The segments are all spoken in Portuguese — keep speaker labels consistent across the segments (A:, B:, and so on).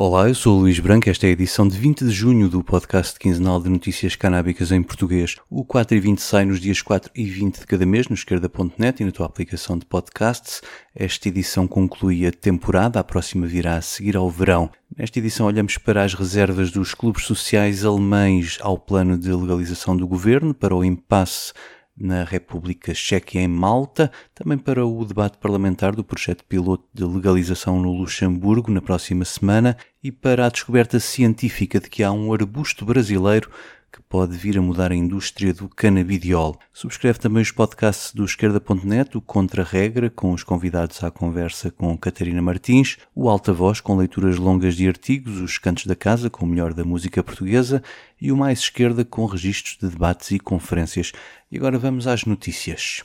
A: Olá, eu sou o Luís Branco. Esta é a edição de 20 de junho do podcast quinzenal de notícias canábicas em português. O 4 e 20 sai nos dias 4 e 20 de cada mês no esquerda.net e na tua aplicação de podcasts. Esta edição conclui a temporada, a próxima virá a seguir ao verão. Nesta edição olhamos para as reservas dos clubes sociais alemães ao plano de legalização do governo, para o impasse na República Checa e em Malta, também para o debate parlamentar do projeto piloto de legalização no Luxemburgo na próxima semana e para a descoberta científica de que há um arbusto brasileiro que pode vir a mudar a indústria do canabidiol. Subscreve também os podcasts do esquerda.net, o Contra-Regra, com os convidados à conversa com Catarina Martins, o Alta Voz, com leituras longas de artigos, os Cantos da Casa, com o melhor da música portuguesa, e o Mais Esquerda, com registros de debates e conferências. E agora vamos às notícias.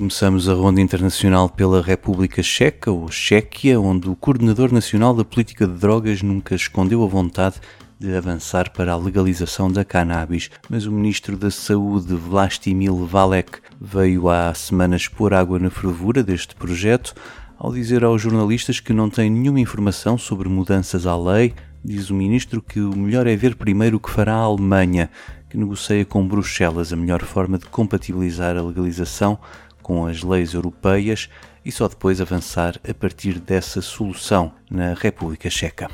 A: Começamos a ronda internacional pela República Checa, ou Chequia, onde o coordenador nacional da política de drogas nunca escondeu a vontade de avançar para a legalização da cannabis, mas o ministro da Saúde, Vlastimil Valek, veio há semanas pôr água na fervura deste projeto, ao dizer aos jornalistas que não tem nenhuma informação sobre mudanças à lei, diz o ministro que o melhor é ver primeiro o que fará a Alemanha, que negocia com Bruxelas a melhor forma de compatibilizar a legalização com as leis europeias e só depois avançar a partir dessa solução na República Checa.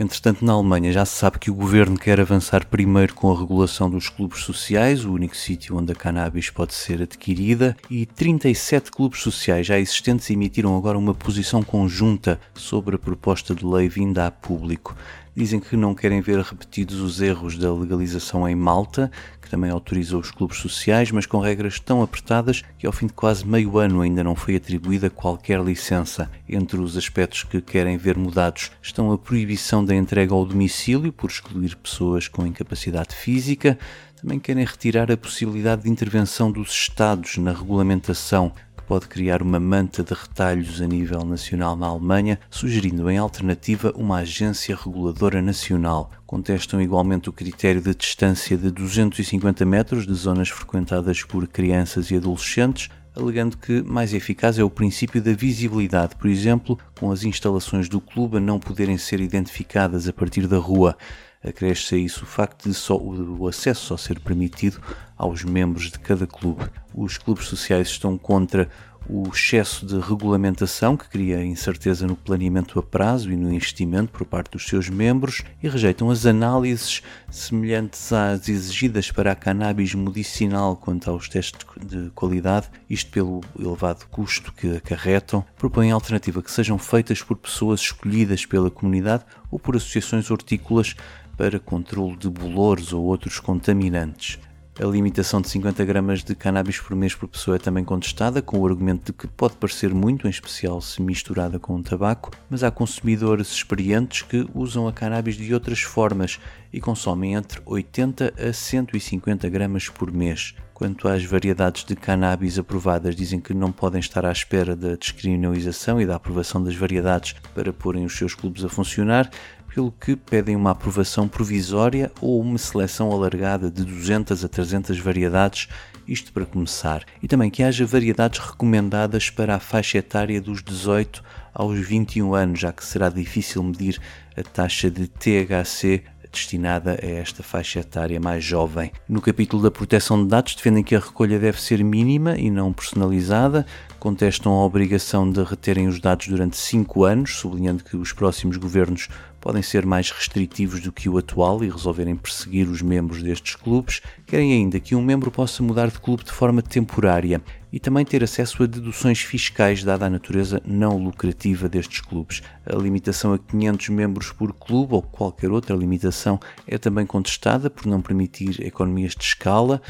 A: Entretanto, na Alemanha já se sabe que o governo quer avançar primeiro com a regulação dos clubes sociais, o único sítio onde a cannabis pode ser adquirida, e 37 clubes sociais já existentes emitiram agora uma posição conjunta sobre a proposta de lei vinda a público. Dizem que não querem ver repetidos os erros da legalização em Malta, que também autorizou os clubes sociais, mas com regras tão apertadas que ao fim de quase meio ano ainda não foi atribuída qualquer licença. Entre os aspectos que querem ver mudados estão a proibição da entrega ao domicílio por excluir pessoas com incapacidade física, também querem retirar a possibilidade de intervenção dos Estados na regulamentação pode criar uma manta de retalhos a nível nacional na Alemanha, sugerindo em alternativa uma agência reguladora nacional. Contestam igualmente o critério de distância de 250 metros de zonas frequentadas por crianças e adolescentes, alegando que mais eficaz é o princípio da visibilidade, por exemplo, com as instalações do clube a não poderem ser identificadas a partir da rua. Acresce a isso o facto de só, o acesso só ser permitido aos membros de cada clube. Os clubes sociais estão contra o excesso de regulamentação que cria incerteza no planeamento a prazo e no investimento por parte dos seus membros e rejeitam as análises semelhantes às exigidas para a cannabis medicinal quanto aos testes de qualidade, isto pelo elevado custo que acarretam. Propõem alternativa que sejam feitas por pessoas escolhidas pela comunidade ou por associações hortícolas para controle de bolores ou outros contaminantes. A limitação de 50 gramas de cannabis por mês por pessoa é também contestada, com o argumento de que pode parecer muito, em especial se misturada com o tabaco, mas há consumidores experientes que usam a cannabis de outras formas e consomem entre 80 a 150 gramas por mês. Quanto às variedades de cannabis aprovadas, dizem que não podem estar à espera da descriminalização e da aprovação das variedades para porem os seus clubes a funcionar, pelo que pedem uma aprovação provisória ou uma seleção alargada de 200 a 300 variedades, isto para começar, e também que haja variedades recomendadas para a faixa etária dos 18 aos 21 anos, já que será difícil medir a taxa de THC destinada a esta faixa etária mais jovem. No capítulo da proteção de dados, defendem que a recolha deve ser mínima e não personalizada, contestam a obrigação de reterem os dados durante 5 anos, sublinhando que os próximos governos podem ser mais restritivos do que o atual e resolverem perseguir os membros destes clubes, querem ainda que um membro possa mudar de clube de forma temporária e também ter acesso a deduções fiscais, dada a natureza não lucrativa destes clubes. A limitação a 500 membros por clube ou qualquer outra limitação é também contestada por não permitir economias de escala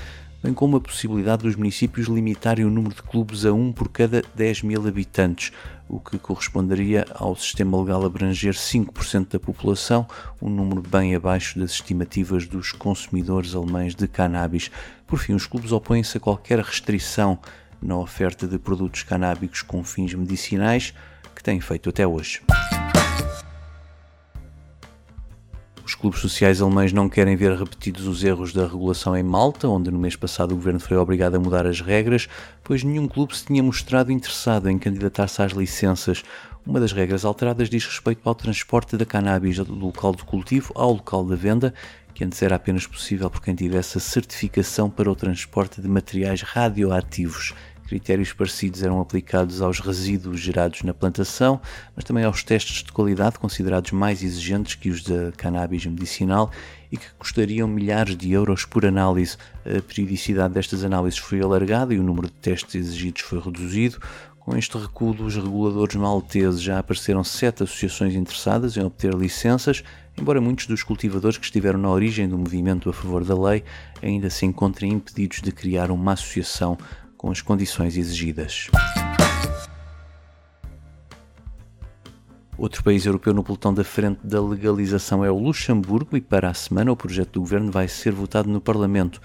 A: bem como a possibilidade dos municípios limitarem o número de clubes a um por cada 10 mil habitantes, o que corresponderia ao sistema legal abranger 5% da população, um número bem abaixo das estimativas dos consumidores alemães de cannabis. Por fim, os clubes opõem-se a qualquer restrição na oferta de produtos canábicos com fins medicinais que têm feito até hoje. Clubes sociais alemães não querem ver repetidos os erros da regulação em Malta, onde no mês passado o governo foi obrigado a mudar as regras, pois nenhum clube se tinha mostrado interessado em candidatar-se às licenças. Uma das regras alteradas diz respeito ao transporte da cannabis do local do cultivo ao local da venda, que antes era apenas possível por quem tivesse a certificação para o transporte de materiais radioativos. Critérios parecidos eram aplicados aos resíduos gerados na plantação, mas também aos testes de qualidade considerados mais exigentes que os da cannabis medicinal e que custariam milhares de euros por análise. A periodicidade destas análises foi alargada e o número de testes exigidos foi reduzido. Com este recuo dos reguladores malteses, já apareceram sete associações interessadas em obter licenças, embora muitos dos cultivadores que estiveram na origem do movimento a favor da lei ainda se encontrem impedidos de criar uma associação com as condições exigidas. Outro país europeu no pelotão da frente da legalização é o Luxemburgo e para a semana o projeto do governo vai ser votado no Parlamento.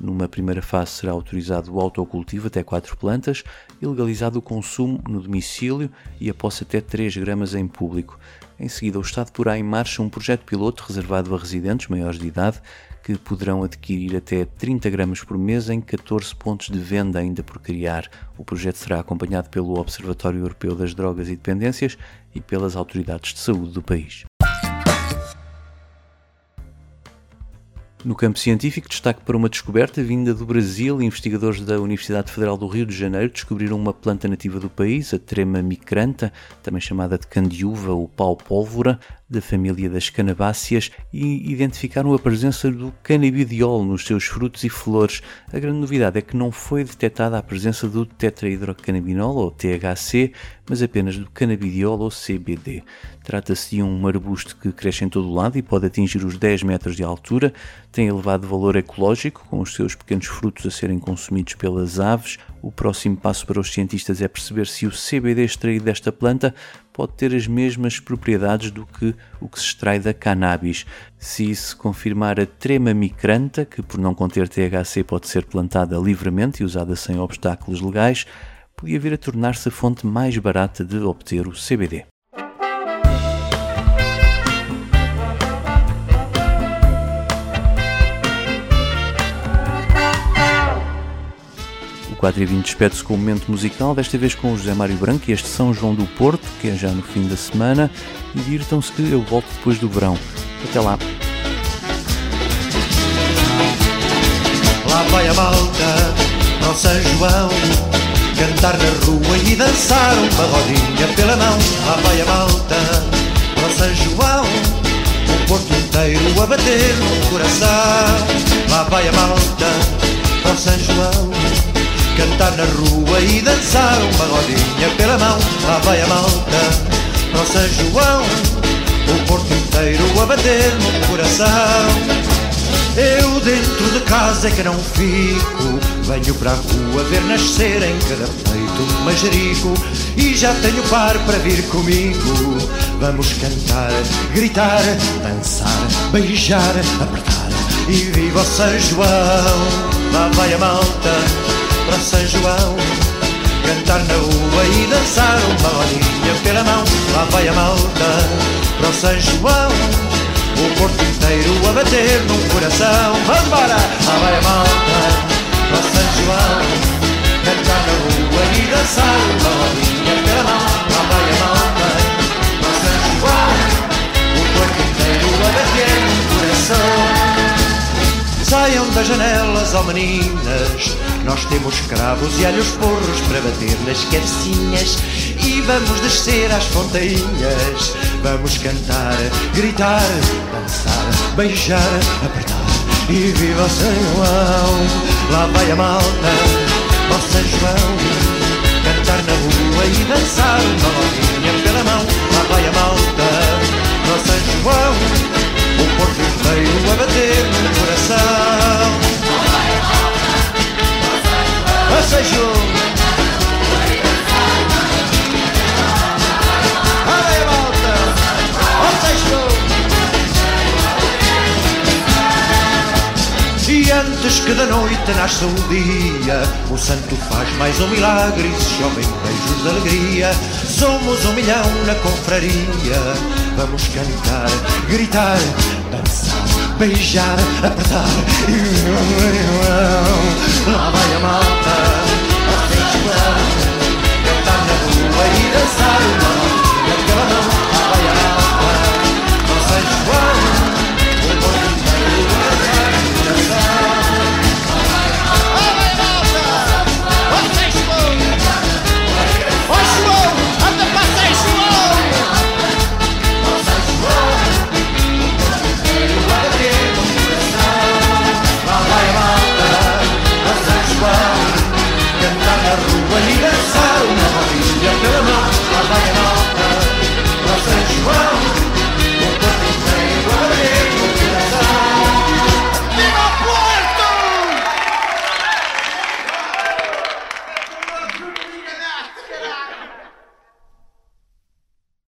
A: Numa primeira fase será autorizado o autocultivo até 4 plantas e legalizado o consumo no domicílio e a posse até 3 gramas em público. Em seguida, o Estado porá em marcha um projeto piloto reservado a residentes maiores de idade que poderão adquirir até 30 gramas por mês em 14 pontos de venda ainda por criar. O projeto será acompanhado pelo Observatório Europeu das Drogas e Dependências e pelas autoridades de saúde do país. No campo científico, destaque para uma descoberta vinda do Brasil. Investigadores da Universidade Federal do Rio de Janeiro descobriram uma planta nativa do país, a trema micranta, também chamada de candiúva ou pau-pólvora, da família das canabáceas e identificaram a presença do canabidiol nos seus frutos e flores. A grande novidade é que não foi detectada a presença do tetrahidrocannabinol ou THC, mas apenas do canabidiol ou CBD. Trata-se de um arbusto que cresce em todo o lado e pode atingir os 10 metros de altura, tem elevado valor ecológico, com os seus pequenos frutos a serem consumidos pelas aves. O próximo passo para os cientistas é perceber se o CBD extraído desta planta pode ter as mesmas propriedades do que o que se extrai da cannabis. Se isso confirmar a trema micranta, que por não conter THC pode ser plantada livremente e usada sem obstáculos legais, podia vir a tornar-se a fonte mais barata de obter o CBD. 4 e 20 despede-se com um momento musical, desta vez com o José Mário Branco e este São João do Porto, que é já no fim da semana. E divirtam-se que eu volto depois do verão. Até lá.
B: Lá vai a malta para o São João Cantar na rua e dançar uma rodinha pela mão Lá vai a malta para o São João O Porto inteiro a bater no coração Lá vai a malta para o São João Cantar na rua e dançar uma rodinha pela mão. Lá vai a malta para São João O Porto inteiro a bater no coração. Eu dentro de casa é que não fico Venho para a rua ver nascer em cada peito um majerico E já tenho par para vir comigo Vamos cantar, gritar, dançar, beijar, apertar. E viva o São João Lá vai a malta para São João. Cantar na rua e dançar uma rodinha pela mão. Lá vai a malta para São João. O corpo inteiro a bater num coração. Vamos embora! Lá vai a malta para São João. Cantar na rua e dançar Nós temos cravos e alhos porros Para bater nas cabecinhas. E vamos descer às fontainhas Vamos cantar, gritar, dançar Beijar, apertar. E viva São João Lá vai a malta, São João. Cantar na rua e dançar Uma rodinha pela mão Lá vai a malta, São João. O Porto inteiro a bater no coração. Passeio. Olha a volta. Passeio. E antes que da noite nasça o dia O santo faz mais um milagre e se chovem beijos de alegria Somos um milhão na confraria Vamos cantar, gritar, dançar, beijar, apertar e lá vai a malta a feijoar, cantar na rua e dançar o mal,